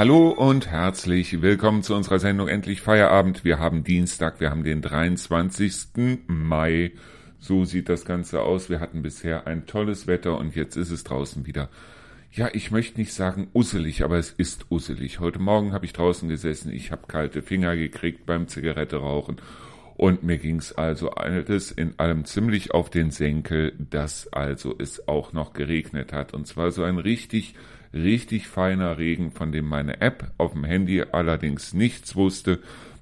Hallo und herzlich willkommen zu unserer Sendung Endlich Feierabend. Wir haben Dienstag, wir haben den 23. Mai. So sieht das Ganze aus. Wir hatten bisher ein tolles Wetter und jetzt ist es draußen wieder. Ja, ich möchte nicht sagen usselig, aber es ist usselig. Heute Morgen habe ich draußen gesessen, ich habe kalte Finger gekriegt beim Zigarette rauchen und mir ging's also alles in allem ziemlich auf den Senkel, dass also es auch noch geregnet hat. Und zwar so ein richtig, richtig feiner Regen, von dem meine App auf dem Handy allerdings nichts wusste.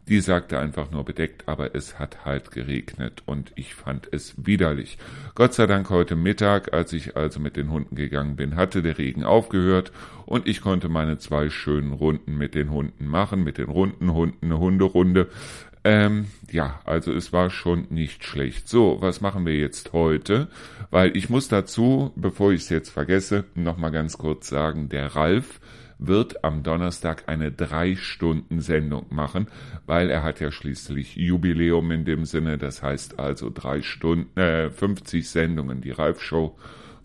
Die sagte einfach nur bedeckt, aber es hat halt geregnet und ich fand es widerlich. Gott sei Dank heute Mittag, als ich also mit den Hunden gegangen bin, hatte der Regen aufgehört und ich konnte meine zwei schönen Runden mit den Hunden machen, mit den runden Hunden, eine Hunderunde. Ähm, ja, also es war schon nicht schlecht. So, was machen wir jetzt heute? Weil ich muss dazu, bevor ich es jetzt vergesse, nochmal ganz kurz sagen, der Ralf wird am Donnerstag eine drei Stunden Sendung machen, weil er hat ja schließlich Jubiläum in dem Sinne, das heißt also drei Stunden, äh, 50 Sendungen, die Ralf Show.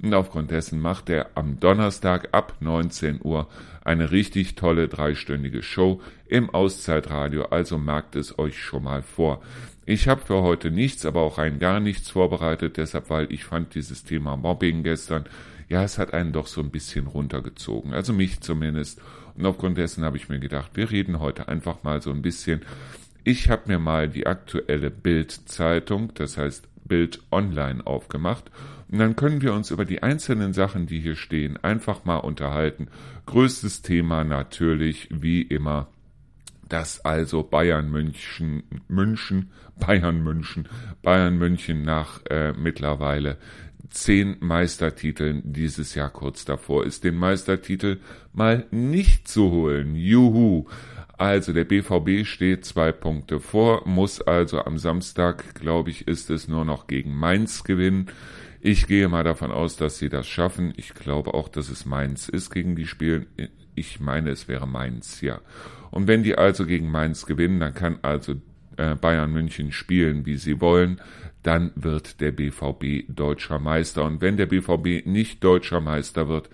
Und aufgrund dessen macht er am Donnerstag ab 19 Uhr eine richtig tolle dreistündige Show im Auszeitradio, also merkt es euch schon mal vor. Ich habe für heute nichts, aber auch ein gar nichts vorbereitet, deshalb, weil ich fand dieses Thema Mobbing gestern, ja, es hat einen doch so ein bisschen runtergezogen, also mich zumindest. Und aufgrund dessen habe ich mir gedacht, wir reden heute einfach mal so ein bisschen. Ich habe mir mal die aktuelle Bild-Zeitung, das heißt Bild Online aufgemacht und dann können wir uns über die einzelnen Sachen, die hier stehen, einfach mal unterhalten. Größtes Thema natürlich, wie immer, dass also Bayern München, München, Bayern München, Bayern München nach äh, mittlerweile zehn Meistertiteln dieses Jahr kurz davor ist, den Meistertitel mal nicht zu holen. Juhu! Also der BVB steht zwei Punkte vor, muss also am Samstag, glaube ich, ist es nur noch gegen Mainz gewinnen. Ich gehe mal davon aus, dass sie das schaffen. Ich glaube auch, dass es Mainz ist gegen die Spielen. Ich meine, es wäre Mainz, ja. Und wenn die also gegen Mainz gewinnen, dann kann also äh, Bayern München spielen, wie sie wollen. Dann wird der BVB deutscher Meister. Und wenn der BVB nicht deutscher Meister wird,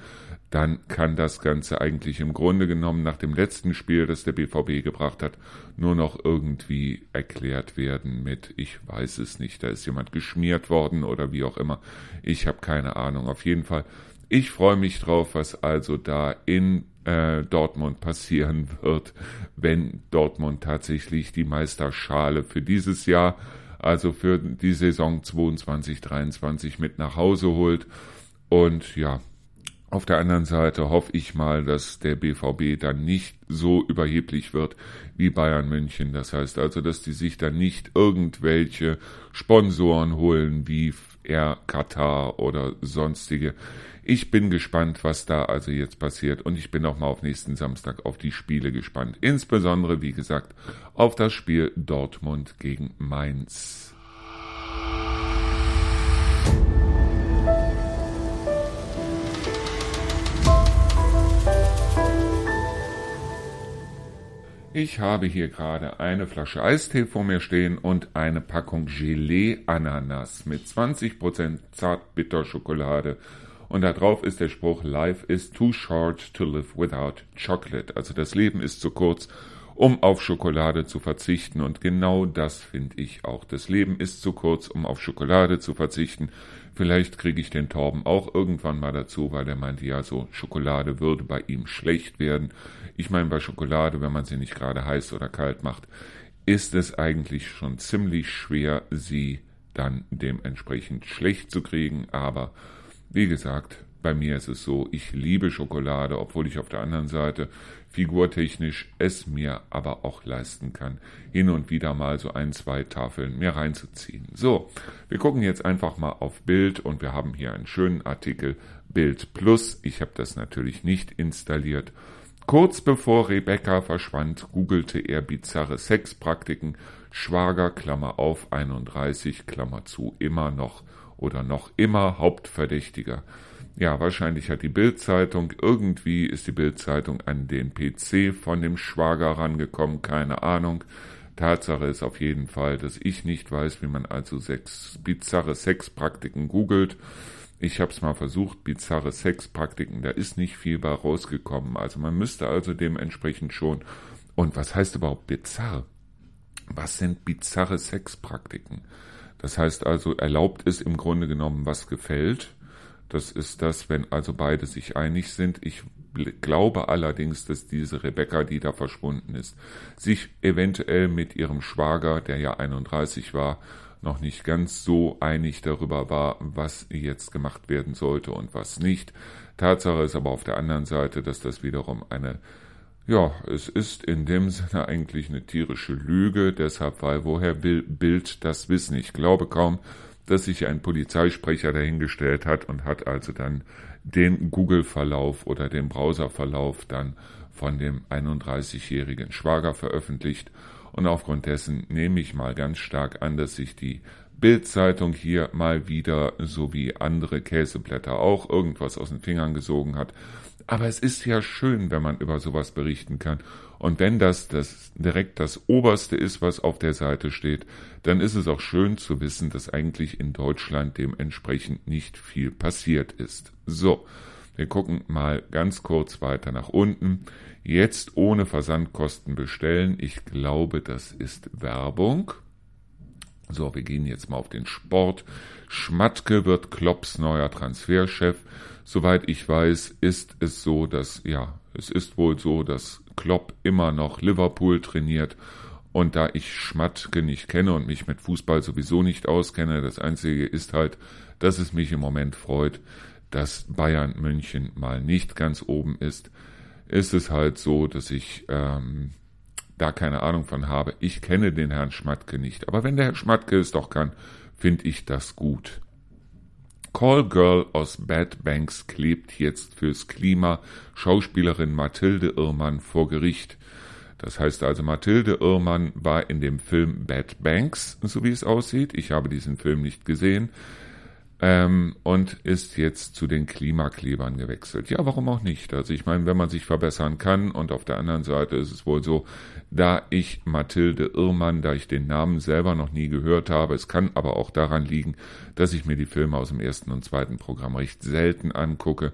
dann kann das Ganze eigentlich im Grunde genommen nach dem letzten Spiel, das der BVB gebracht hat, nur noch irgendwie erklärt werden mit, ich weiß es nicht, da ist jemand geschmiert worden oder wie auch immer. Ich habe keine Ahnung. Auf jeden Fall, ich freue mich drauf, was also da in äh, Dortmund passieren wird, wenn Dortmund tatsächlich die Meisterschale für dieses Jahr, also für die Saison 22, 23 mit nach Hause holt. Und ja, auf der anderen Seite hoffe ich mal, dass der BVB dann nicht so überheblich wird wie Bayern München. Das heißt also, dass die sich dann nicht irgendwelche Sponsoren holen wie Air Katar oder sonstige. Ich bin gespannt, was da also jetzt passiert und ich bin auch mal auf nächsten Samstag auf die Spiele gespannt. Insbesondere, wie gesagt, auf das Spiel Dortmund gegen Mainz. Ich habe hier gerade eine Flasche Eistee vor mir stehen und eine Packung Gelee Ananas mit 20% Zartbitterschokolade. Und da drauf ist der Spruch Life is too short to live without chocolate. Also das Leben ist zu kurz, um auf Schokolade zu verzichten. Und genau das finde ich auch. Das Leben ist zu kurz, um auf Schokolade zu verzichten. Vielleicht kriege ich den Torben auch irgendwann mal dazu, weil er meinte, ja, so Schokolade würde bei ihm schlecht werden. Ich meine, bei Schokolade, wenn man sie nicht gerade heiß oder kalt macht, ist es eigentlich schon ziemlich schwer, sie dann dementsprechend schlecht zu kriegen. Aber wie gesagt, bei mir ist es so, ich liebe Schokolade, obwohl ich auf der anderen Seite figurtechnisch es mir aber auch leisten kann, hin und wieder mal so ein, zwei Tafeln mir reinzuziehen. So, wir gucken jetzt einfach mal auf Bild und wir haben hier einen schönen Artikel Bild Plus. Ich habe das natürlich nicht installiert Kurz bevor Rebecca verschwand, googelte er bizarre Sexpraktiken, Schwager, Klammer auf, 31, Klammer zu, immer noch oder noch immer Hauptverdächtiger. Ja, wahrscheinlich hat die Bildzeitung, irgendwie ist die Bildzeitung an den PC von dem Schwager rangekommen, keine Ahnung. Tatsache ist auf jeden Fall, dass ich nicht weiß, wie man also Sex, bizarre Sexpraktiken googelt. Ich habe es mal versucht, bizarre Sexpraktiken, da ist nicht viel bei rausgekommen. Also man müsste also dementsprechend schon. Und was heißt überhaupt bizarr? Was sind bizarre Sexpraktiken? Das heißt also, erlaubt ist im Grunde genommen, was gefällt. Das ist das, wenn also beide sich einig sind. Ich glaube allerdings, dass diese Rebecca, die da verschwunden ist, sich eventuell mit ihrem Schwager, der ja 31 war, noch nicht ganz so einig darüber war, was jetzt gemacht werden sollte und was nicht. Tatsache ist aber auf der anderen Seite, dass das wiederum eine ja, es ist in dem Sinne eigentlich eine tierische Lüge, deshalb, weil woher will Bild das wissen? Ich glaube kaum, dass sich ein Polizeisprecher dahingestellt hat und hat also dann den Google-Verlauf oder den Browser-Verlauf dann von dem 31-jährigen Schwager veröffentlicht. Und aufgrund dessen nehme ich mal ganz stark an, dass sich die Bildzeitung hier mal wieder, so wie andere Käseblätter auch, irgendwas aus den Fingern gesogen hat aber es ist ja schön, wenn man über sowas berichten kann. Und wenn das, das direkt das Oberste ist, was auf der Seite steht, dann ist es auch schön zu wissen, dass eigentlich in Deutschland dementsprechend nicht viel passiert ist. So, wir gucken mal ganz kurz weiter nach unten. Jetzt ohne Versandkosten bestellen. Ich glaube, das ist Werbung. So, wir gehen jetzt mal auf den Sport. Schmatke wird Klopps neuer Transferchef. Soweit ich weiß, ist es so, dass, ja, es ist wohl so, dass Klopp immer noch Liverpool trainiert. Und da ich Schmatke nicht kenne und mich mit Fußball sowieso nicht auskenne, das Einzige ist halt, dass es mich im Moment freut, dass Bayern München mal nicht ganz oben ist, ist es halt so, dass ich ähm, da keine Ahnung von habe. Ich kenne den Herrn Schmatke nicht. Aber wenn der Herr Schmatke es doch kann, finde ich das gut. Call Girl aus Bad Banks klebt jetzt fürs Klima Schauspielerin Mathilde Irrmann vor Gericht. Das heißt also, Mathilde Irrmann war in dem Film Bad Banks, so wie es aussieht. Ich habe diesen Film nicht gesehen ähm, und ist jetzt zu den Klimaklebern gewechselt. Ja, warum auch nicht? Also ich meine, wenn man sich verbessern kann und auf der anderen Seite ist es wohl so, da ich Mathilde Irrmann, da ich den Namen selber noch nie gehört habe, es kann aber auch daran liegen, dass ich mir die Filme aus dem ersten und zweiten Programm recht selten angucke,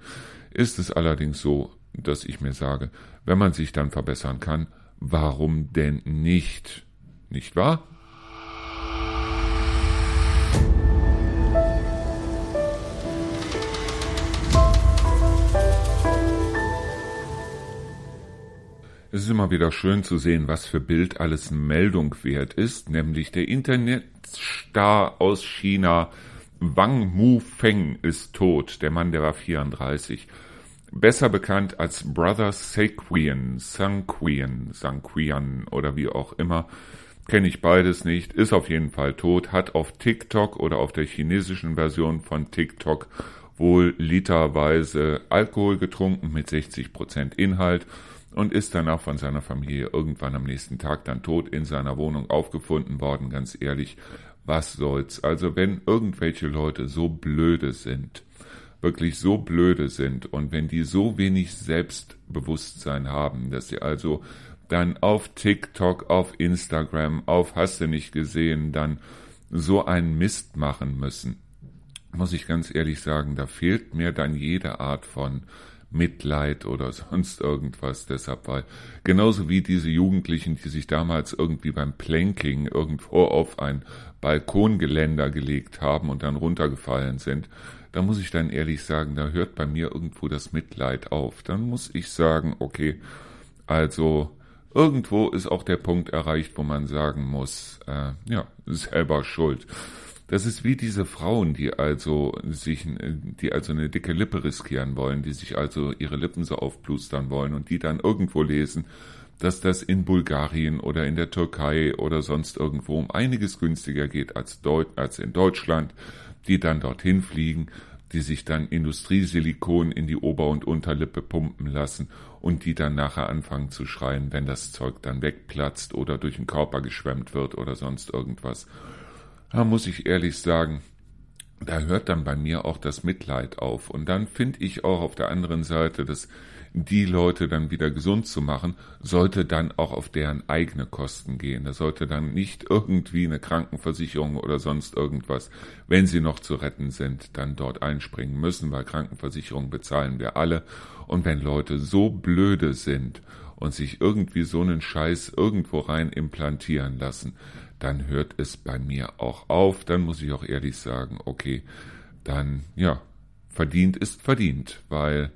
ist es allerdings so, dass ich mir sage, wenn man sich dann verbessern kann, warum denn nicht? Nicht wahr? Es ist immer wieder schön zu sehen, was für Bild alles Meldung wert ist, nämlich der Internetstar aus China Wang Mufeng ist tot. Der Mann, der war 34. Besser bekannt als Brother Sequian, Sanquian, Sanquian oder wie auch immer. Kenne ich beides nicht, ist auf jeden Fall tot, hat auf TikTok oder auf der chinesischen Version von TikTok wohl literweise Alkohol getrunken mit 60% Inhalt und ist danach von seiner Familie irgendwann am nächsten Tag dann tot in seiner Wohnung aufgefunden worden. Ganz ehrlich, was soll's? Also wenn irgendwelche Leute so blöde sind, wirklich so blöde sind und wenn die so wenig Selbstbewusstsein haben, dass sie also dann auf TikTok, auf Instagram, auf Hast du nicht gesehen, dann so einen Mist machen müssen, muss ich ganz ehrlich sagen, da fehlt mir dann jede Art von Mitleid oder sonst irgendwas. Deshalb, weil genauso wie diese Jugendlichen, die sich damals irgendwie beim Planking irgendwo auf ein Balkongeländer gelegt haben und dann runtergefallen sind, da muss ich dann ehrlich sagen, da hört bei mir irgendwo das Mitleid auf. Dann muss ich sagen, okay, also irgendwo ist auch der Punkt erreicht, wo man sagen muss, äh, ja, selber schuld. Das ist wie diese Frauen, die also sich, die also eine dicke Lippe riskieren wollen, die sich also ihre Lippen so aufplustern wollen und die dann irgendwo lesen, dass das in Bulgarien oder in der Türkei oder sonst irgendwo um einiges günstiger geht als, Deut als in Deutschland, die dann dorthin fliegen, die sich dann Industriesilikon in die Ober- und Unterlippe pumpen lassen und die dann nachher anfangen zu schreien, wenn das Zeug dann wegplatzt oder durch den Körper geschwemmt wird oder sonst irgendwas. Da muss ich ehrlich sagen, da hört dann bei mir auch das Mitleid auf. Und dann finde ich auch auf der anderen Seite, dass die Leute dann wieder gesund zu machen, sollte dann auch auf deren eigene Kosten gehen. Da sollte dann nicht irgendwie eine Krankenversicherung oder sonst irgendwas, wenn sie noch zu retten sind, dann dort einspringen müssen, weil Krankenversicherung bezahlen wir alle. Und wenn Leute so blöde sind und sich irgendwie so einen Scheiß irgendwo rein implantieren lassen, dann hört es bei mir auch auf. Dann muss ich auch ehrlich sagen, okay, dann ja, verdient ist verdient, weil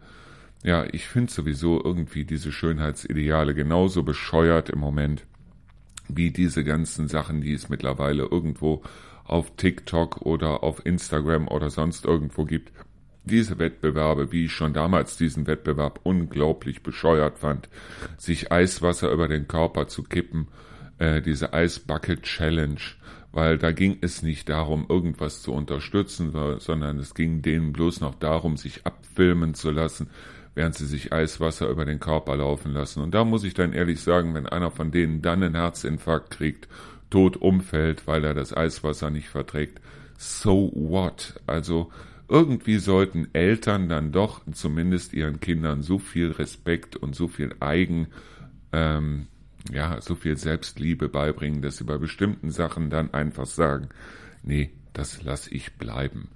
ja, ich finde sowieso irgendwie diese Schönheitsideale genauso bescheuert im Moment wie diese ganzen Sachen, die es mittlerweile irgendwo auf TikTok oder auf Instagram oder sonst irgendwo gibt. Diese Wettbewerbe, wie ich schon damals diesen Wettbewerb unglaublich bescheuert fand, sich Eiswasser über den Körper zu kippen, äh, diese Ice Bucket Challenge, weil da ging es nicht darum, irgendwas zu unterstützen, sondern es ging denen bloß noch darum, sich abfilmen zu lassen, während sie sich Eiswasser über den Körper laufen lassen. Und da muss ich dann ehrlich sagen, wenn einer von denen dann einen Herzinfarkt kriegt, tot umfällt, weil er das Eiswasser nicht verträgt, so what? Also irgendwie sollten Eltern dann doch zumindest ihren Kindern so viel Respekt und so viel Eigen, ähm, ja, so viel Selbstliebe beibringen, dass sie bei bestimmten Sachen dann einfach sagen, nee, das lass ich bleiben.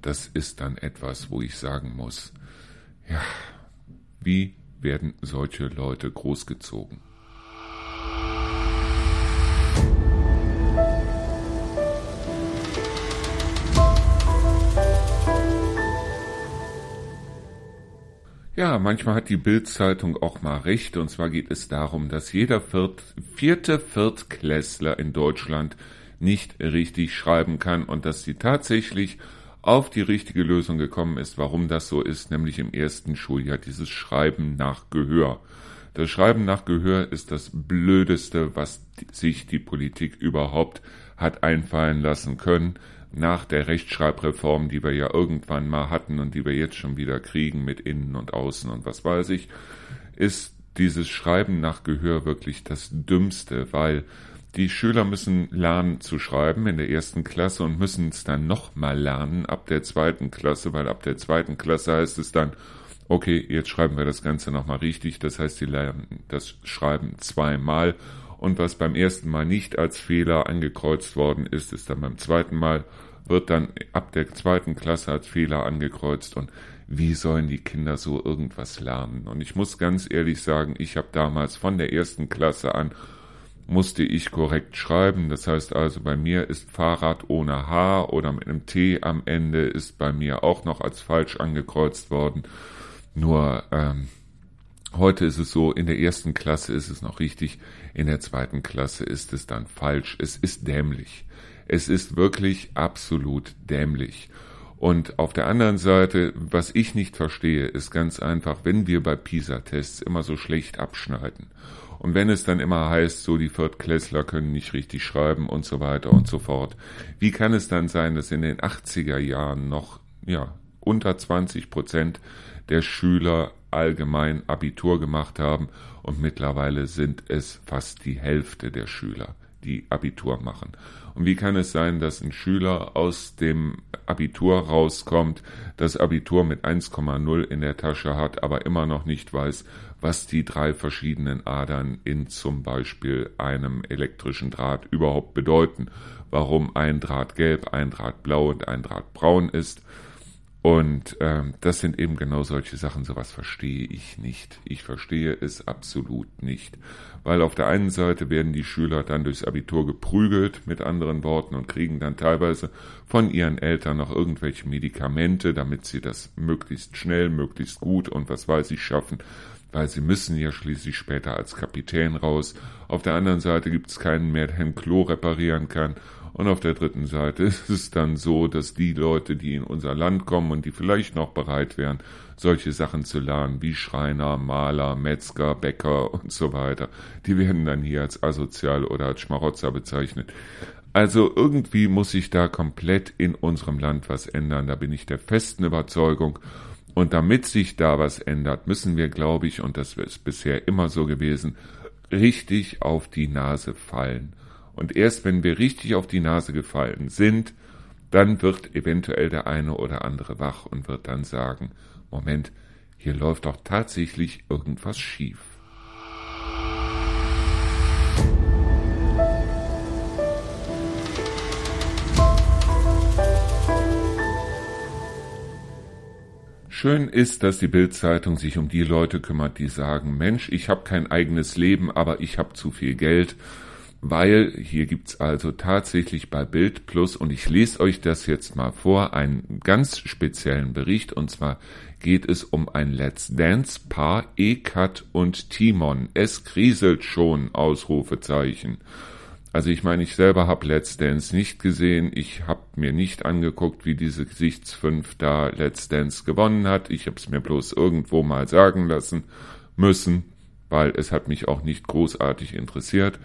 Das ist dann etwas, wo ich sagen muss, ja, wie werden solche Leute großgezogen? Ja, manchmal hat die Bildzeitung auch mal recht, und zwar geht es darum, dass jeder Viert, vierte Viertklässler in Deutschland nicht richtig schreiben kann und dass sie tatsächlich auf die richtige Lösung gekommen ist, warum das so ist, nämlich im ersten Schuljahr dieses Schreiben nach Gehör. Das Schreiben nach Gehör ist das Blödeste, was sich die Politik überhaupt hat einfallen lassen können, nach der Rechtschreibreform, die wir ja irgendwann mal hatten und die wir jetzt schon wieder kriegen mit Innen und Außen und was weiß ich, ist dieses Schreiben nach Gehör wirklich das Dümmste, weil die Schüler müssen lernen zu schreiben in der ersten Klasse und müssen es dann nochmal lernen ab der zweiten Klasse, weil ab der zweiten Klasse heißt es dann, okay, jetzt schreiben wir das Ganze nochmal richtig. Das heißt, sie lernen das Schreiben zweimal. Und was beim ersten Mal nicht als Fehler angekreuzt worden ist, ist dann beim zweiten Mal, wird dann ab der zweiten Klasse als Fehler angekreuzt. Und wie sollen die Kinder so irgendwas lernen? Und ich muss ganz ehrlich sagen, ich habe damals von der ersten Klasse an musste ich korrekt schreiben. Das heißt also, bei mir ist Fahrrad ohne H oder mit einem T am Ende ist bei mir auch noch als falsch angekreuzt worden. Nur ähm, heute ist es so, in der ersten Klasse ist es noch richtig, in der zweiten Klasse ist es dann falsch. Es ist dämlich. Es ist wirklich absolut dämlich. Und auf der anderen Seite, was ich nicht verstehe, ist ganz einfach, wenn wir bei PISA-Tests immer so schlecht abschneiden und wenn es dann immer heißt, so die Viertklässler können nicht richtig schreiben und so weiter und so fort, wie kann es dann sein, dass in den 80er Jahren noch, ja, unter 20 Prozent der Schüler allgemein Abitur gemacht haben und mittlerweile sind es fast die Hälfte der Schüler, die Abitur machen. Und wie kann es sein, dass ein Schüler aus dem Abitur rauskommt, das Abitur mit 1,0 in der Tasche hat, aber immer noch nicht weiß, was die drei verschiedenen Adern in zum Beispiel einem elektrischen Draht überhaupt bedeuten, warum ein Draht gelb, ein Draht blau und ein Draht braun ist. Und ähm, das sind eben genau solche Sachen, sowas verstehe ich nicht. Ich verstehe es absolut nicht. Weil auf der einen Seite werden die Schüler dann durchs Abitur geprügelt, mit anderen Worten, und kriegen dann teilweise von ihren Eltern noch irgendwelche Medikamente, damit sie das möglichst schnell, möglichst gut und was weiß ich schaffen weil sie müssen ja schließlich später als Kapitän raus. Auf der anderen Seite gibt es keinen mehr, der ein Klo reparieren kann. Und auf der dritten Seite ist es dann so, dass die Leute, die in unser Land kommen und die vielleicht noch bereit wären, solche Sachen zu lernen, wie Schreiner, Maler, Metzger, Bäcker und so weiter, die werden dann hier als asozial oder als Schmarotzer bezeichnet. Also irgendwie muss sich da komplett in unserem Land was ändern, da bin ich der festen Überzeugung. Und damit sich da was ändert, müssen wir, glaube ich, und das ist bisher immer so gewesen, richtig auf die Nase fallen. Und erst wenn wir richtig auf die Nase gefallen sind, dann wird eventuell der eine oder andere wach und wird dann sagen, Moment, hier läuft doch tatsächlich irgendwas schief. Schön ist, dass die Bildzeitung sich um die Leute kümmert, die sagen, Mensch, ich habe kein eigenes Leben, aber ich habe zu viel Geld, weil hier gibt's also tatsächlich bei Bild Plus und ich lese euch das jetzt mal vor, einen ganz speziellen Bericht und zwar geht es um ein Let's Dance Paar Ekat und Timon. Es kriselt schon Ausrufezeichen. Also ich meine, ich selber habe Let's Dance nicht gesehen. Ich habe mir nicht angeguckt, wie diese Gesichtsfünf da Let's Dance gewonnen hat. Ich habe es mir bloß irgendwo mal sagen lassen müssen, weil es hat mich auch nicht großartig interessiert.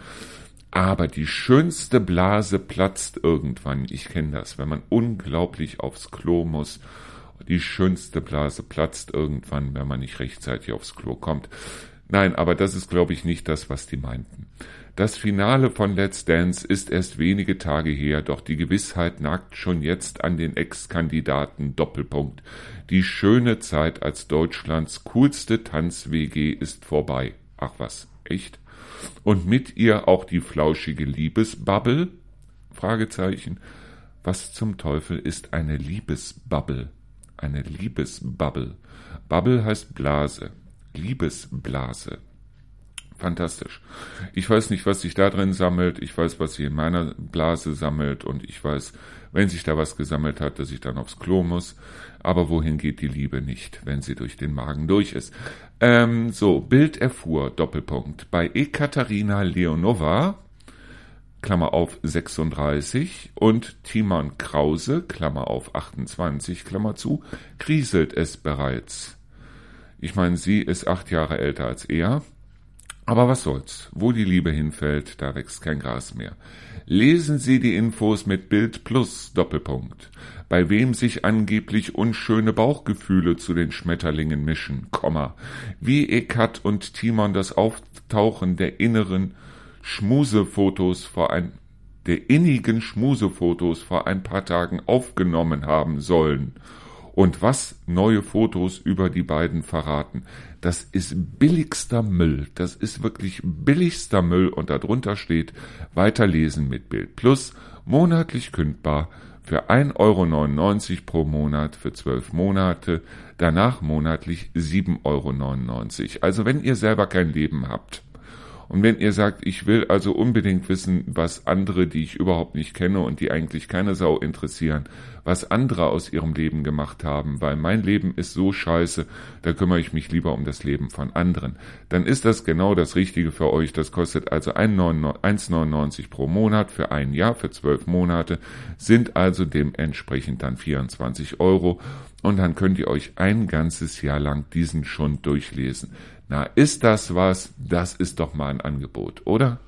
Aber die schönste Blase platzt irgendwann. Ich kenne das, wenn man unglaublich aufs Klo muss. Die schönste Blase platzt irgendwann, wenn man nicht rechtzeitig aufs Klo kommt. Nein, aber das ist, glaube ich, nicht das, was die meinten. Das Finale von Let's Dance ist erst wenige Tage her, doch die Gewissheit nagt schon jetzt an den Ex-Kandidaten Doppelpunkt. Die schöne Zeit als Deutschlands coolste Tanz-WG ist vorbei. Ach was, echt? Und mit ihr auch die flauschige Liebesbubble? Fragezeichen. Was zum Teufel ist eine Liebesbubble? Eine Liebesbubble. Bubble heißt Blase. Liebesblase. Fantastisch. Ich weiß nicht, was sich da drin sammelt. Ich weiß, was sich in meiner Blase sammelt. Und ich weiß, wenn sich da was gesammelt hat, dass ich dann aufs Klo muss. Aber wohin geht die Liebe nicht, wenn sie durch den Magen durch ist? Ähm, so, Bild erfuhr, Doppelpunkt. Bei Ekaterina Leonova, Klammer auf 36, und Timon Krause, Klammer auf 28, Klammer zu, kriselt es bereits. Ich meine, sie ist acht Jahre älter als er. Aber was soll's? Wo die Liebe hinfällt, da wächst kein Gras mehr. Lesen Sie die Infos mit Bild Plus Doppelpunkt. Bei wem sich angeblich unschöne Bauchgefühle zu den Schmetterlingen mischen. Wie Ekat und Timon das Auftauchen der inneren Schmusefotos vor ein, der innigen Schmusefotos vor ein paar Tagen aufgenommen haben sollen und was neue Fotos über die beiden verraten. Das ist billigster Müll. Das ist wirklich billigster Müll und darunter steht weiterlesen mit Bild Plus, monatlich kündbar für 1,99 Euro pro Monat für zwölf Monate, danach monatlich 7,99 Euro. Also wenn ihr selber kein Leben habt, und wenn ihr sagt, ich will also unbedingt wissen, was andere, die ich überhaupt nicht kenne und die eigentlich keine Sau interessieren, was andere aus ihrem Leben gemacht haben, weil mein Leben ist so scheiße, da kümmere ich mich lieber um das Leben von anderen, dann ist das genau das Richtige für euch. Das kostet also 1,99 pro Monat für ein Jahr, für zwölf Monate, sind also dementsprechend dann 24 Euro und dann könnt ihr euch ein ganzes Jahr lang diesen Schund durchlesen. Na, ist das was? Das ist doch mal ein Angebot, oder?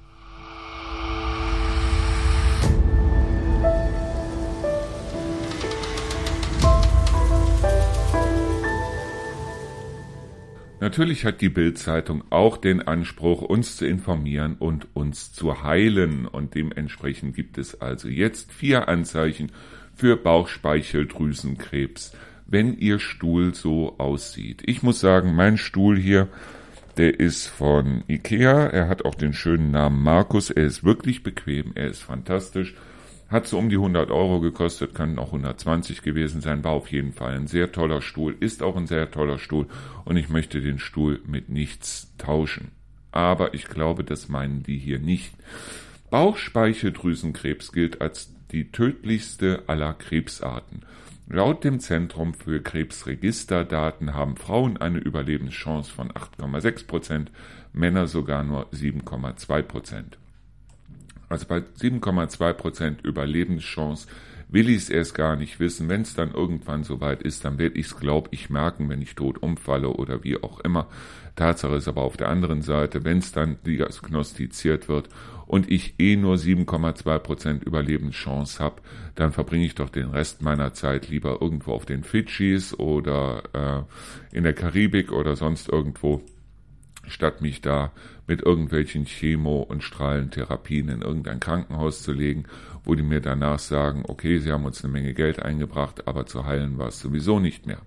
Natürlich hat die Bildzeitung auch den Anspruch, uns zu informieren und uns zu heilen. Und dementsprechend gibt es also jetzt vier Anzeichen für Bauchspeicheldrüsenkrebs wenn Ihr Stuhl so aussieht. Ich muss sagen, mein Stuhl hier, der ist von Ikea. Er hat auch den schönen Namen Markus. Er ist wirklich bequem. Er ist fantastisch. Hat so um die 100 Euro gekostet, können auch 120 gewesen sein. War auf jeden Fall ein sehr toller Stuhl. Ist auch ein sehr toller Stuhl. Und ich möchte den Stuhl mit nichts tauschen. Aber ich glaube, das meinen die hier nicht. Bauchspeicheldrüsenkrebs gilt als die tödlichste aller Krebsarten. Laut dem Zentrum für Krebsregisterdaten haben Frauen eine Überlebenschance von 8,6 Prozent, Männer sogar nur 7,2 Prozent. Also bei 7,2 Prozent Überlebenschance will ich es erst gar nicht wissen. Wenn es dann irgendwann soweit ist, dann werde ich es, glaube ich, merken, wenn ich tot umfalle oder wie auch immer. Tatsache ist aber auf der anderen Seite, wenn es dann diagnostiziert wird und ich eh nur 7,2 Prozent Überlebenschance habe, dann verbringe ich doch den Rest meiner Zeit lieber irgendwo auf den Fidschis oder äh, in der Karibik oder sonst irgendwo statt mich da mit irgendwelchen Chemo- und Strahlentherapien in irgendein Krankenhaus zu legen, wo die mir danach sagen, okay, sie haben uns eine Menge Geld eingebracht, aber zu heilen war es sowieso nicht mehr.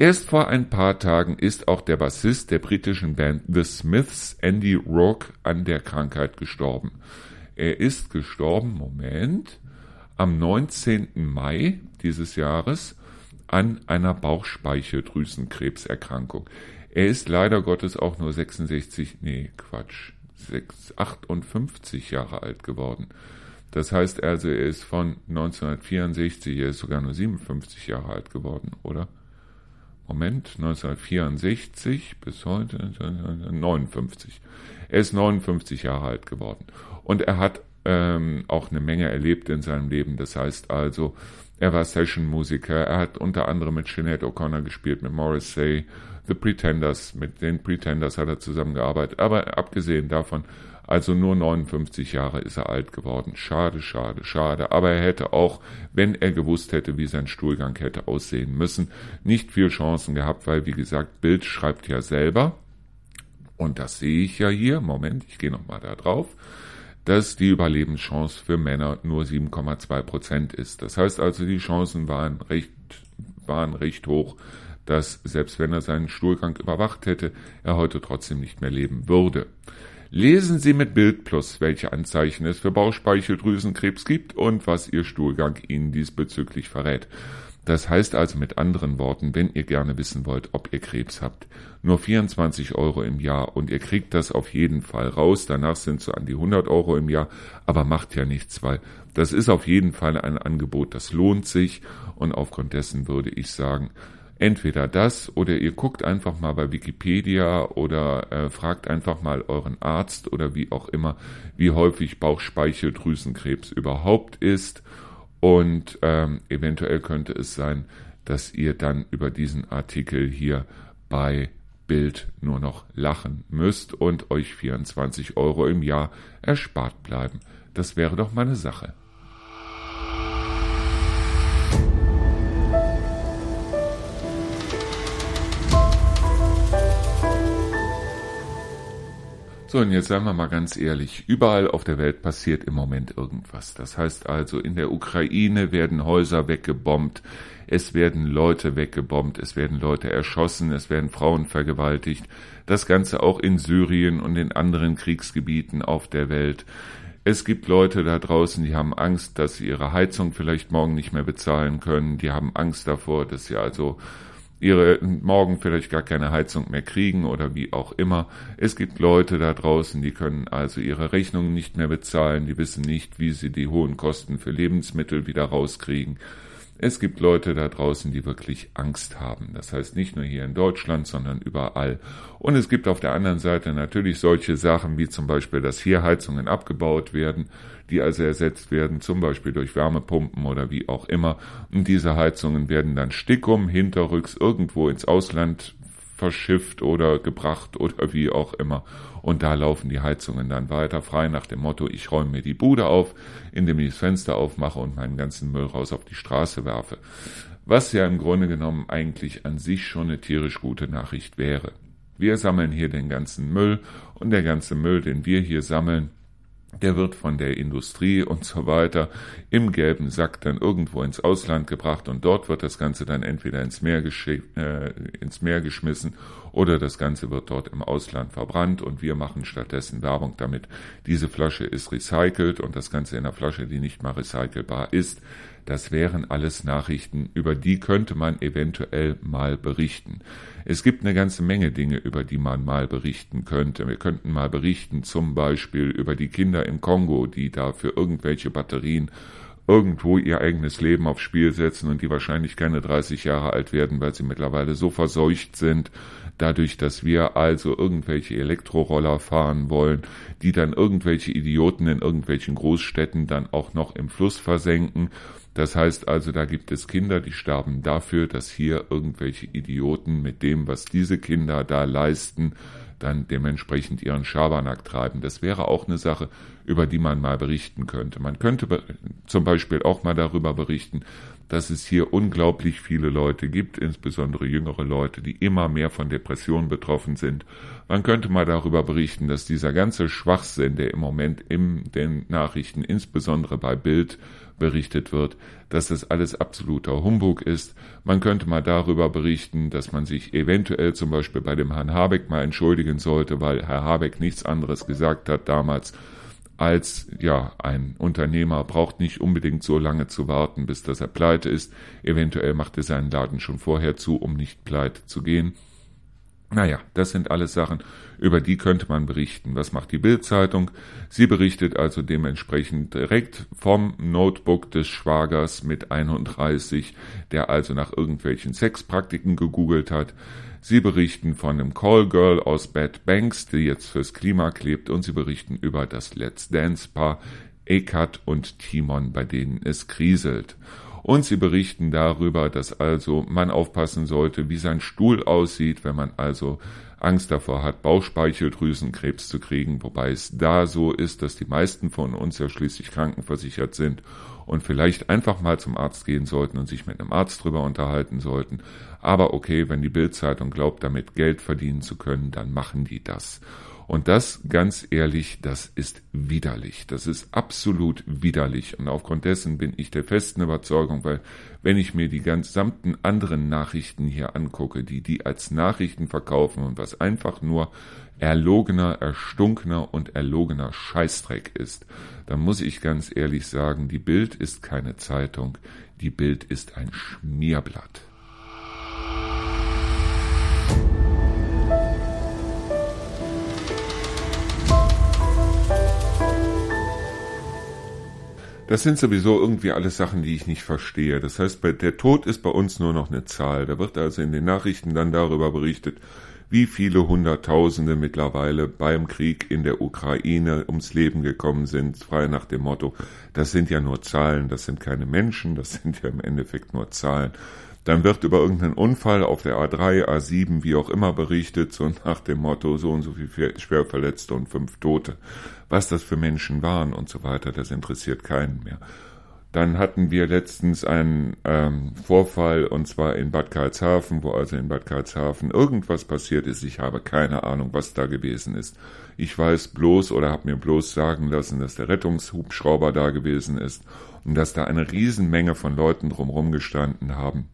Erst vor ein paar Tagen ist auch der Bassist der britischen Band The Smiths, Andy Rourke, an der Krankheit gestorben. Er ist gestorben, Moment, am 19. Mai dieses Jahres an einer Bauchspeicheldrüsenkrebserkrankung. Er ist leider Gottes auch nur 66, nee, Quatsch, 6, 58 Jahre alt geworden. Das heißt also, er ist von 1964, er ist sogar nur 57 Jahre alt geworden, oder? Moment, 1964 bis heute 59. Er ist 59 Jahre alt geworden. Und er hat ähm, auch eine Menge erlebt in seinem Leben. Das heißt also, er war Session-Musiker. Er hat unter anderem mit Sinead O'Connor gespielt, mit Morrissey, The Pretenders. Mit den Pretenders hat er zusammengearbeitet. Aber abgesehen davon also nur 59 Jahre ist er alt geworden. Schade, schade, schade. Aber er hätte auch, wenn er gewusst hätte, wie sein Stuhlgang hätte aussehen müssen, nicht viel Chancen gehabt, weil, wie gesagt, Bild schreibt ja selber. Und das sehe ich ja hier. Moment, ich gehe nochmal da drauf dass die Überlebenschance für Männer nur 7,2 Prozent ist. Das heißt also, die Chancen waren recht, waren recht hoch, dass selbst wenn er seinen Stuhlgang überwacht hätte, er heute trotzdem nicht mehr leben würde. Lesen Sie mit Bild Plus, welche Anzeichen es für Bauchspeicheldrüsenkrebs gibt und was Ihr Stuhlgang Ihnen diesbezüglich verrät. Das heißt also mit anderen Worten, wenn ihr gerne wissen wollt, ob ihr Krebs habt, nur 24 Euro im Jahr und ihr kriegt das auf jeden Fall raus. Danach sind so an die 100 Euro im Jahr, aber macht ja nichts, weil das ist auf jeden Fall ein Angebot, das lohnt sich und aufgrund dessen würde ich sagen, Entweder das oder ihr guckt einfach mal bei Wikipedia oder äh, fragt einfach mal euren Arzt oder wie auch immer, wie häufig Bauchspeicheldrüsenkrebs überhaupt ist. Und ähm, eventuell könnte es sein, dass ihr dann über diesen Artikel hier bei Bild nur noch lachen müsst und euch 24 Euro im Jahr erspart bleiben. Das wäre doch mal eine Sache. So, und jetzt sagen wir mal ganz ehrlich, überall auf der Welt passiert im Moment irgendwas. Das heißt also, in der Ukraine werden Häuser weggebombt, es werden Leute weggebombt, es werden Leute erschossen, es werden Frauen vergewaltigt. Das Ganze auch in Syrien und in anderen Kriegsgebieten auf der Welt. Es gibt Leute da draußen, die haben Angst, dass sie ihre Heizung vielleicht morgen nicht mehr bezahlen können. Die haben Angst davor, dass sie also ihre morgen vielleicht gar keine Heizung mehr kriegen oder wie auch immer. Es gibt Leute da draußen, die können also ihre Rechnungen nicht mehr bezahlen, die wissen nicht, wie sie die hohen Kosten für Lebensmittel wieder rauskriegen. Es gibt Leute da draußen, die wirklich Angst haben. Das heißt nicht nur hier in Deutschland, sondern überall. Und es gibt auf der anderen Seite natürlich solche Sachen wie zum Beispiel, dass hier Heizungen abgebaut werden, die also ersetzt werden, zum Beispiel durch Wärmepumpen oder wie auch immer. Und diese Heizungen werden dann stickum hinterrücks irgendwo ins Ausland verschifft oder gebracht oder wie auch immer. Und da laufen die Heizungen dann weiter frei nach dem Motto, ich räume mir die Bude auf, indem ich das Fenster aufmache und meinen ganzen Müll raus auf die Straße werfe. Was ja im Grunde genommen eigentlich an sich schon eine tierisch gute Nachricht wäre. Wir sammeln hier den ganzen Müll und der ganze Müll, den wir hier sammeln, der wird von der Industrie und so weiter im gelben Sack dann irgendwo ins Ausland gebracht und dort wird das Ganze dann entweder ins Meer, äh, ins Meer geschmissen oder das Ganze wird dort im Ausland verbrannt und wir machen stattdessen Werbung damit. Diese Flasche ist recycelt und das Ganze in einer Flasche, die nicht mal recycelbar ist. Das wären alles Nachrichten, über die könnte man eventuell mal berichten. Es gibt eine ganze Menge Dinge, über die man mal berichten könnte. Wir könnten mal berichten zum Beispiel über die Kinder im Kongo, die da für irgendwelche Batterien irgendwo ihr eigenes Leben aufs Spiel setzen und die wahrscheinlich keine 30 Jahre alt werden, weil sie mittlerweile so verseucht sind, dadurch, dass wir also irgendwelche Elektroroller fahren wollen, die dann irgendwelche Idioten in irgendwelchen Großstädten dann auch noch im Fluss versenken das heißt also, da gibt es Kinder, die sterben dafür, dass hier irgendwelche Idioten mit dem, was diese Kinder da leisten, dann dementsprechend ihren Schabernack treiben. Das wäre auch eine Sache, über die man mal berichten könnte. Man könnte zum Beispiel auch mal darüber berichten, dass es hier unglaublich viele Leute gibt, insbesondere jüngere Leute, die immer mehr von Depressionen betroffen sind. Man könnte mal darüber berichten, dass dieser ganze Schwachsinn, der im Moment in den Nachrichten, insbesondere bei Bild, berichtet wird, dass das alles absoluter Humbug ist. Man könnte mal darüber berichten, dass man sich eventuell zum Beispiel bei dem Herrn Habeck mal entschuldigen sollte, weil Herr Habeck nichts anderes gesagt hat damals, als ja, ein Unternehmer braucht nicht unbedingt so lange zu warten, bis dass er pleite ist. Eventuell macht er seinen Laden schon vorher zu, um nicht pleite zu gehen. Naja, das sind alles Sachen, über die könnte man berichten. Was macht die Bildzeitung? Sie berichtet also dementsprechend direkt vom Notebook des Schwagers mit 31, der also nach irgendwelchen Sexpraktiken gegoogelt hat. Sie berichten von einem Callgirl aus Bad Banks, die jetzt fürs Klima klebt, und sie berichten über das Let's Dance Paar Ekat und Timon, bei denen es kriselt. Und sie berichten darüber, dass also man aufpassen sollte, wie sein Stuhl aussieht, wenn man also Angst davor hat, Bauchspeicheldrüsenkrebs zu kriegen, wobei es da so ist, dass die meisten von uns ja schließlich krankenversichert sind und vielleicht einfach mal zum Arzt gehen sollten und sich mit einem Arzt drüber unterhalten sollten. Aber okay, wenn die Bildzeitung glaubt, damit Geld verdienen zu können, dann machen die das. Und das, ganz ehrlich, das ist widerlich. Das ist absolut widerlich. Und aufgrund dessen bin ich der festen Überzeugung, weil wenn ich mir die gesamten anderen Nachrichten hier angucke, die die als Nachrichten verkaufen und was einfach nur erlogener, erstunkener und erlogener Scheißdreck ist, dann muss ich ganz ehrlich sagen, die Bild ist keine Zeitung, die Bild ist ein Schmierblatt. Das sind sowieso irgendwie alles Sachen, die ich nicht verstehe. Das heißt, der Tod ist bei uns nur noch eine Zahl. Da wird also in den Nachrichten dann darüber berichtet, wie viele Hunderttausende mittlerweile beim Krieg in der Ukraine ums Leben gekommen sind, frei nach dem Motto, das sind ja nur Zahlen, das sind keine Menschen, das sind ja im Endeffekt nur Zahlen. Dann wird über irgendeinen Unfall auf der A3, A7, wie auch immer berichtet, so nach dem Motto, so und so viel Schwerverletzte und fünf Tote. Was das für Menschen waren und so weiter, das interessiert keinen mehr. Dann hatten wir letztens einen ähm, Vorfall und zwar in Bad Karlshafen, wo also in Bad Karlshafen irgendwas passiert ist. Ich habe keine Ahnung, was da gewesen ist. Ich weiß bloß oder habe mir bloß sagen lassen, dass der Rettungshubschrauber da gewesen ist und dass da eine Riesenmenge von Leuten drumherum gestanden haben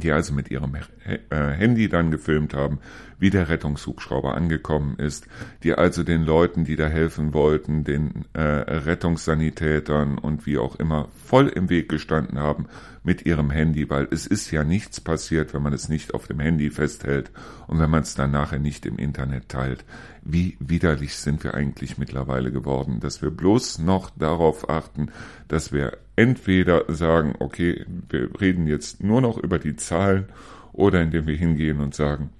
die also mit ihrem äh, Handy dann gefilmt haben, wie der Rettungshubschrauber angekommen ist, die also den Leuten, die da helfen wollten, den äh, Rettungssanitätern und wie auch immer voll im Weg gestanden haben mit ihrem Handy, weil es ist ja nichts passiert, wenn man es nicht auf dem Handy festhält und wenn man es dann nachher nicht im Internet teilt. Wie widerlich sind wir eigentlich mittlerweile geworden, dass wir bloß noch darauf achten, dass wir entweder sagen, okay, wir reden jetzt nur noch über die Zahlen oder indem wir hingehen und sagen,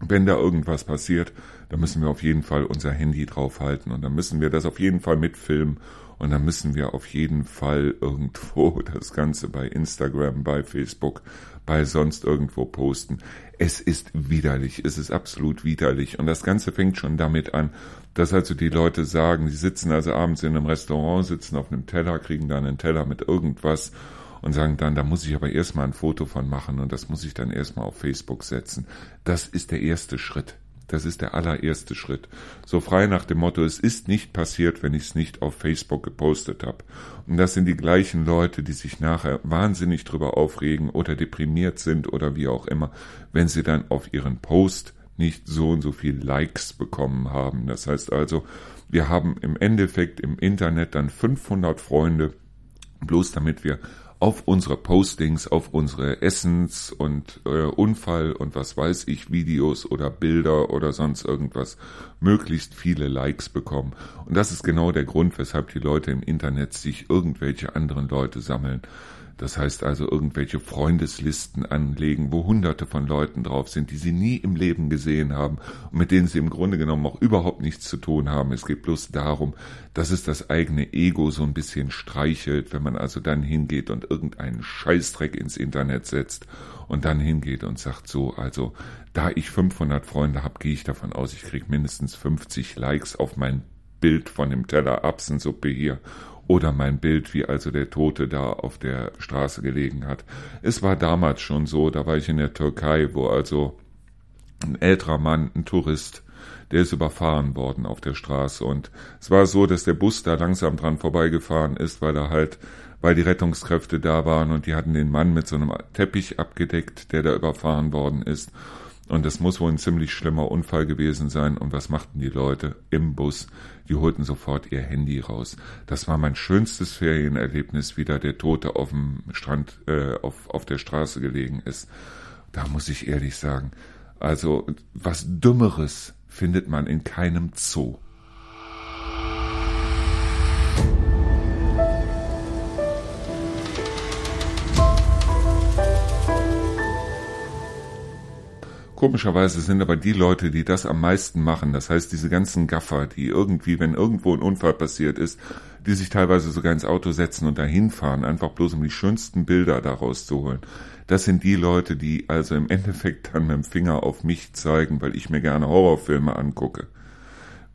wenn da irgendwas passiert, dann müssen wir auf jeden Fall unser Handy draufhalten und dann müssen wir das auf jeden Fall mitfilmen und dann müssen wir auf jeden Fall irgendwo das Ganze bei Instagram, bei Facebook, bei sonst irgendwo posten. Es ist widerlich, es ist absolut widerlich. Und das Ganze fängt schon damit an, dass also die Leute sagen, sie sitzen also abends in einem Restaurant, sitzen auf einem Teller, kriegen dann einen Teller mit irgendwas und sagen dann, da muss ich aber erstmal ein Foto von machen und das muss ich dann erstmal auf Facebook setzen. Das ist der erste Schritt. Das ist der allererste Schritt. So frei nach dem Motto, es ist nicht passiert, wenn ich es nicht auf Facebook gepostet habe. Und das sind die gleichen Leute, die sich nachher wahnsinnig drüber aufregen oder deprimiert sind oder wie auch immer, wenn sie dann auf ihren Post nicht so und so viel Likes bekommen haben. Das heißt also, wir haben im Endeffekt im Internet dann 500 Freunde, bloß damit wir auf unsere Postings, auf unsere Essens- und äh, Unfall- und was weiß ich, Videos oder Bilder oder sonst irgendwas möglichst viele Likes bekommen. Und das ist genau der Grund, weshalb die Leute im Internet sich irgendwelche anderen Leute sammeln. Das heißt also irgendwelche Freundeslisten anlegen, wo hunderte von Leuten drauf sind, die sie nie im Leben gesehen haben und mit denen sie im Grunde genommen auch überhaupt nichts zu tun haben. Es geht bloß darum, dass es das eigene Ego so ein bisschen streichelt, wenn man also dann hingeht und irgendeinen Scheißdreck ins Internet setzt und dann hingeht und sagt so, also da ich 500 Freunde habe, gehe ich davon aus, ich kriege mindestens 50 Likes auf mein Bild von dem Teller Erbsensuppe hier oder mein Bild, wie also der Tote da auf der Straße gelegen hat. Es war damals schon so, da war ich in der Türkei, wo also ein älterer Mann, ein Tourist, der ist überfahren worden auf der Straße und es war so, dass der Bus da langsam dran vorbeigefahren ist, weil er halt, weil die Rettungskräfte da waren und die hatten den Mann mit so einem Teppich abgedeckt, der da überfahren worden ist. Und das muss wohl ein ziemlich schlimmer Unfall gewesen sein. Und was machten die Leute im Bus? Die holten sofort ihr Handy raus. Das war mein schönstes Ferienerlebnis, wie da der Tote auf dem Strand, äh, auf, auf der Straße gelegen ist. Da muss ich ehrlich sagen, also was Dümmeres findet man in keinem Zoo. Komischerweise sind aber die Leute, die das am meisten machen, das heißt diese ganzen Gaffer, die irgendwie, wenn irgendwo ein Unfall passiert ist, die sich teilweise sogar ins Auto setzen und dahin fahren, einfach bloß um die schönsten Bilder daraus zu holen. Das sind die Leute, die also im Endeffekt dann mit dem Finger auf mich zeigen, weil ich mir gerne Horrorfilme angucke.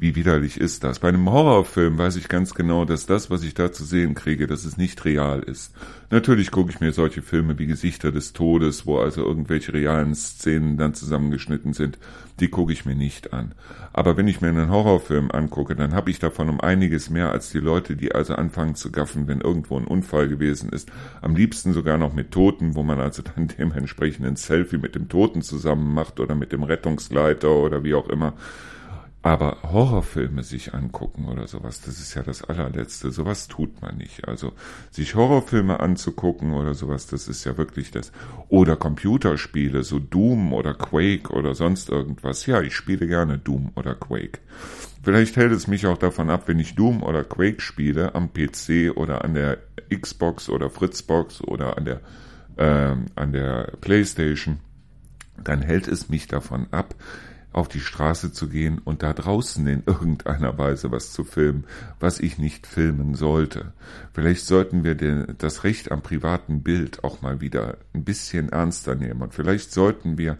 Wie widerlich ist das? Bei einem Horrorfilm weiß ich ganz genau, dass das, was ich da zu sehen kriege, dass es nicht real ist. Natürlich gucke ich mir solche Filme wie Gesichter des Todes, wo also irgendwelche realen Szenen dann zusammengeschnitten sind, die gucke ich mir nicht an. Aber wenn ich mir einen Horrorfilm angucke, dann habe ich davon um einiges mehr als die Leute, die also anfangen zu gaffen, wenn irgendwo ein Unfall gewesen ist. Am liebsten sogar noch mit Toten, wo man also dann dementsprechend ein Selfie mit dem Toten zusammen macht oder mit dem Rettungsleiter oder wie auch immer. Aber Horrorfilme sich angucken oder sowas, das ist ja das allerletzte. Sowas tut man nicht. Also sich Horrorfilme anzugucken oder sowas, das ist ja wirklich das. Oder Computerspiele, so Doom oder Quake oder sonst irgendwas. Ja, ich spiele gerne Doom oder Quake. Vielleicht hält es mich auch davon ab, wenn ich Doom oder Quake spiele am PC oder an der Xbox oder Fritzbox oder an der, äh, an der Playstation, dann hält es mich davon ab, auf die Straße zu gehen und da draußen in irgendeiner Weise was zu filmen, was ich nicht filmen sollte. Vielleicht sollten wir den, das Recht am privaten Bild auch mal wieder ein bisschen ernster nehmen und vielleicht sollten wir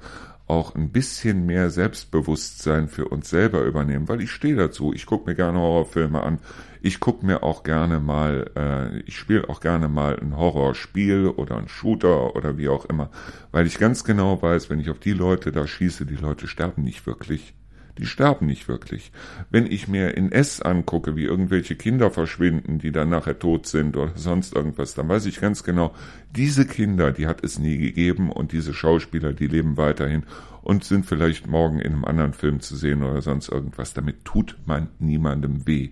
auch ein bisschen mehr Selbstbewusstsein für uns selber übernehmen, weil ich stehe dazu. Ich gucke mir gerne Horrorfilme an. Ich gucke mir auch gerne mal, äh, ich spiele auch gerne mal ein Horrorspiel oder ein Shooter oder wie auch immer, weil ich ganz genau weiß, wenn ich auf die Leute da schieße, die Leute sterben nicht wirklich die sterben nicht wirklich. Wenn ich mir in S angucke, wie irgendwelche Kinder verschwinden, die dann nachher tot sind oder sonst irgendwas, dann weiß ich ganz genau, diese Kinder, die hat es nie gegeben und diese Schauspieler, die leben weiterhin und sind vielleicht morgen in einem anderen Film zu sehen oder sonst irgendwas. Damit tut man niemandem weh.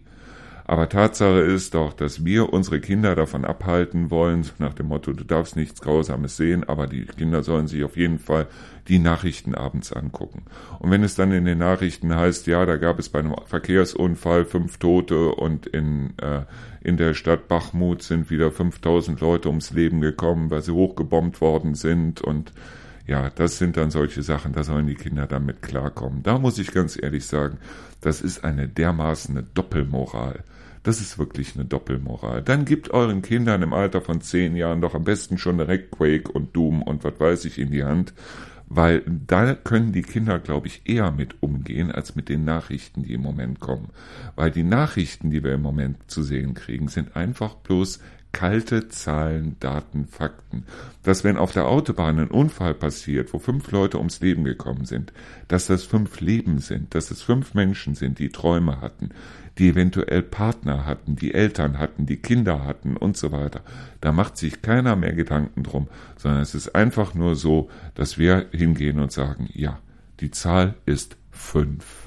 Aber Tatsache ist doch, dass wir unsere Kinder davon abhalten wollen, nach dem Motto, du darfst nichts Grausames sehen, aber die Kinder sollen sich auf jeden Fall die Nachrichten abends angucken. Und wenn es dann in den Nachrichten heißt, ja, da gab es bei einem Verkehrsunfall fünf Tote und in, äh, in der Stadt Bachmut sind wieder 5000 Leute ums Leben gekommen, weil sie hochgebombt worden sind und ja, das sind dann solche Sachen, da sollen die Kinder damit klarkommen. Da muss ich ganz ehrlich sagen, das ist eine dermaßen eine Doppelmoral. Das ist wirklich eine Doppelmoral. Dann gibt euren Kindern im Alter von zehn Jahren doch am besten schon direkt Quake und Doom und was weiß ich in die Hand, weil da können die Kinder, glaube ich, eher mit umgehen als mit den Nachrichten, die im Moment kommen. Weil die Nachrichten, die wir im Moment zu sehen kriegen, sind einfach bloß kalte Zahlen, Daten, Fakten. Dass wenn auf der Autobahn ein Unfall passiert, wo fünf Leute ums Leben gekommen sind, dass das fünf Leben sind, dass es fünf Menschen sind, die Träume hatten, die eventuell Partner hatten, die Eltern hatten, die Kinder hatten und so weiter. Da macht sich keiner mehr Gedanken drum, sondern es ist einfach nur so, dass wir hingehen und sagen, ja, die Zahl ist fünf.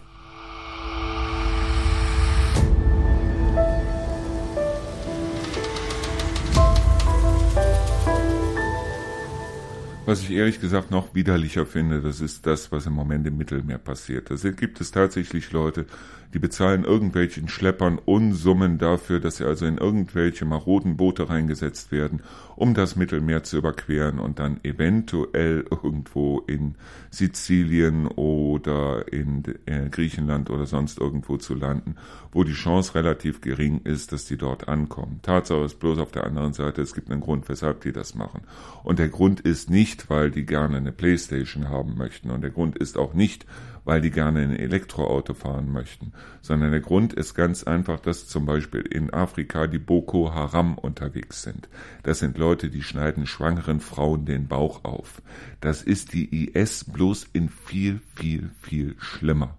Was ich ehrlich gesagt noch widerlicher finde, das ist das, was im Moment im Mittelmeer passiert. Da gibt es tatsächlich Leute, die bezahlen irgendwelchen Schleppern Unsummen dafür, dass sie also in irgendwelche maroden Boote reingesetzt werden, um das Mittelmeer zu überqueren und dann eventuell irgendwo in Sizilien oder in äh, Griechenland oder sonst irgendwo zu landen, wo die Chance relativ gering ist, dass die dort ankommen. Tatsache ist bloß auf der anderen Seite, es gibt einen Grund, weshalb die das machen. Und der Grund ist nicht, weil die gerne eine Playstation haben möchten. Und der Grund ist auch nicht, weil die gerne ein Elektroauto fahren möchten, sondern der Grund ist ganz einfach, dass zum Beispiel in Afrika die Boko Haram unterwegs sind. Das sind Leute, die schneiden schwangeren Frauen den Bauch auf. Das ist die IS bloß in viel, viel, viel schlimmer.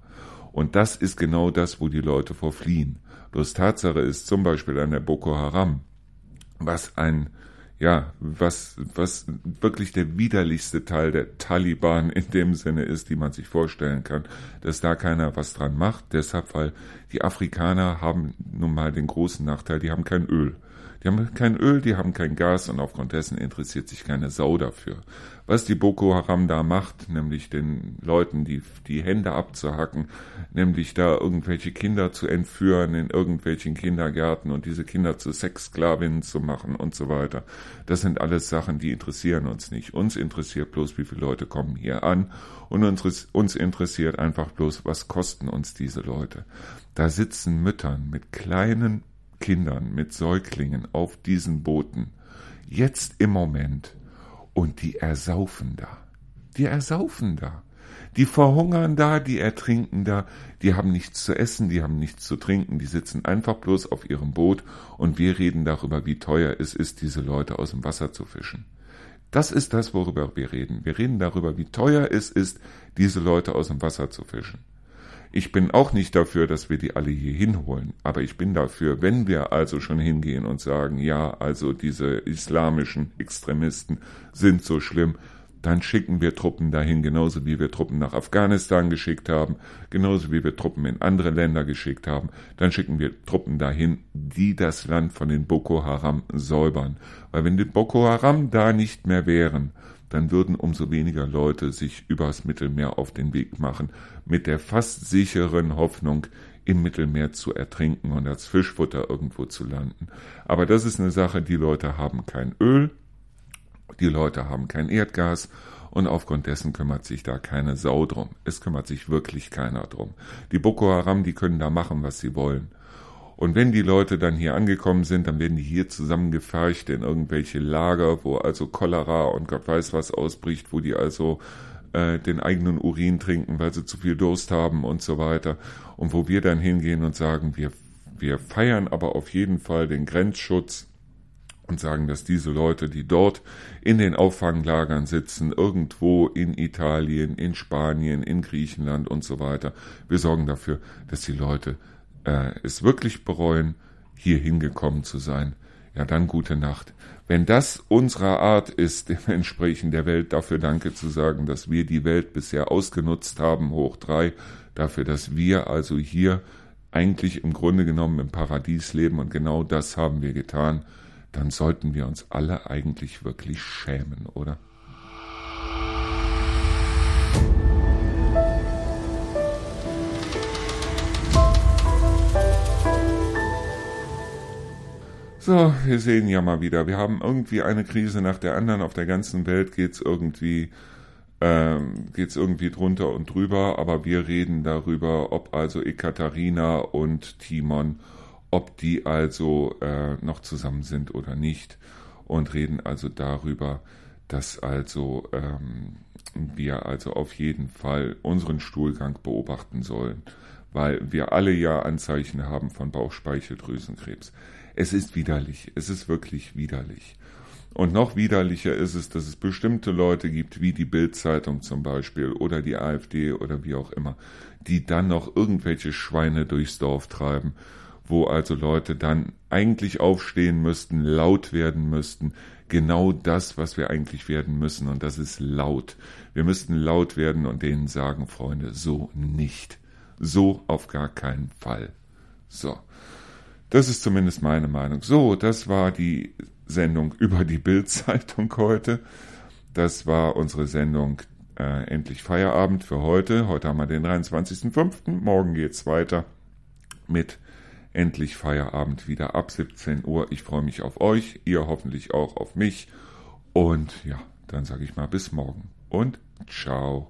Und das ist genau das, wo die Leute vor fliehen. Bloß Tatsache ist zum Beispiel an der Boko Haram, was ein ja, was, was wirklich der widerlichste Teil der Taliban in dem Sinne ist, die man sich vorstellen kann, dass da keiner was dran macht. Deshalb, weil die Afrikaner haben nun mal den großen Nachteil, die haben kein Öl. Die haben kein Öl, die haben kein Gas und aufgrund dessen interessiert sich keine Sau dafür. Was die Boko Haram da macht, nämlich den Leuten die, die Hände abzuhacken, nämlich da irgendwelche Kinder zu entführen in irgendwelchen Kindergärten und diese Kinder zu Sexsklavinnen zu machen und so weiter. Das sind alles Sachen, die interessieren uns nicht. Uns interessiert bloß, wie viele Leute kommen hier an und uns, uns interessiert einfach bloß, was kosten uns diese Leute. Da sitzen Müttern mit kleinen Kindern, mit Säuglingen auf diesen Booten, jetzt im Moment, und die ersaufen da. Die ersaufen da. Die verhungern da, die ertrinken da, die haben nichts zu essen, die haben nichts zu trinken, die sitzen einfach bloß auf ihrem Boot und wir reden darüber, wie teuer es ist, diese Leute aus dem Wasser zu fischen. Das ist das, worüber wir reden. Wir reden darüber, wie teuer es ist, diese Leute aus dem Wasser zu fischen. Ich bin auch nicht dafür, dass wir die alle hier hinholen, aber ich bin dafür, wenn wir also schon hingehen und sagen, ja, also diese islamischen Extremisten sind so schlimm, dann schicken wir Truppen dahin, genauso wie wir Truppen nach Afghanistan geschickt haben, genauso wie wir Truppen in andere Länder geschickt haben, dann schicken wir Truppen dahin, die das Land von den Boko Haram säubern. Weil wenn die Boko Haram da nicht mehr wären, dann würden umso weniger Leute sich übers Mittelmeer auf den Weg machen, mit der fast sicheren Hoffnung, im Mittelmeer zu ertrinken und als Fischfutter irgendwo zu landen. Aber das ist eine Sache, die Leute haben kein Öl, die Leute haben kein Erdgas und aufgrund dessen kümmert sich da keine Sau drum. Es kümmert sich wirklich keiner drum. Die Boko Haram, die können da machen, was sie wollen. Und wenn die Leute dann hier angekommen sind, dann werden die hier zusammengefercht in irgendwelche Lager, wo also Cholera und Gott weiß was ausbricht, wo die also äh, den eigenen Urin trinken, weil sie zu viel Durst haben und so weiter. Und wo wir dann hingehen und sagen, wir, wir feiern aber auf jeden Fall den Grenzschutz und sagen, dass diese Leute, die dort in den Auffanglagern sitzen, irgendwo in Italien, in Spanien, in Griechenland und so weiter, wir sorgen dafür, dass die Leute äh, es wirklich bereuen, hier hingekommen zu sein, ja dann gute Nacht. Wenn das unserer Art ist, dementsprechend der Welt dafür Danke zu sagen, dass wir die Welt bisher ausgenutzt haben, hoch drei, dafür, dass wir also hier eigentlich im Grunde genommen im Paradies leben und genau das haben wir getan, dann sollten wir uns alle eigentlich wirklich schämen, oder? So, wir sehen ja mal wieder, wir haben irgendwie eine Krise nach der anderen. Auf der ganzen Welt geht's irgendwie, ähm, irgendwie drunter und drüber, aber wir reden darüber, ob also Ekaterina und Timon, ob die also äh, noch zusammen sind oder nicht und reden also darüber, dass also ähm, wir also auf jeden Fall unseren Stuhlgang beobachten sollen, weil wir alle ja Anzeichen haben von Bauchspeicheldrüsenkrebs. Es ist widerlich, es ist wirklich widerlich. Und noch widerlicher ist es, dass es bestimmte Leute gibt, wie die Bildzeitung zum Beispiel oder die AfD oder wie auch immer, die dann noch irgendwelche Schweine durchs Dorf treiben, wo also Leute dann eigentlich aufstehen müssten, laut werden müssten, genau das, was wir eigentlich werden müssen, und das ist laut. Wir müssten laut werden und denen sagen, Freunde, so nicht. So auf gar keinen Fall. So. Das ist zumindest meine Meinung. So, das war die Sendung über die Bildzeitung heute. Das war unsere Sendung äh, Endlich Feierabend für heute. Heute haben wir den 23.05. Morgen geht's weiter mit Endlich Feierabend wieder ab 17 Uhr. Ich freue mich auf euch, ihr hoffentlich auch auf mich. Und ja, dann sage ich mal bis morgen und ciao.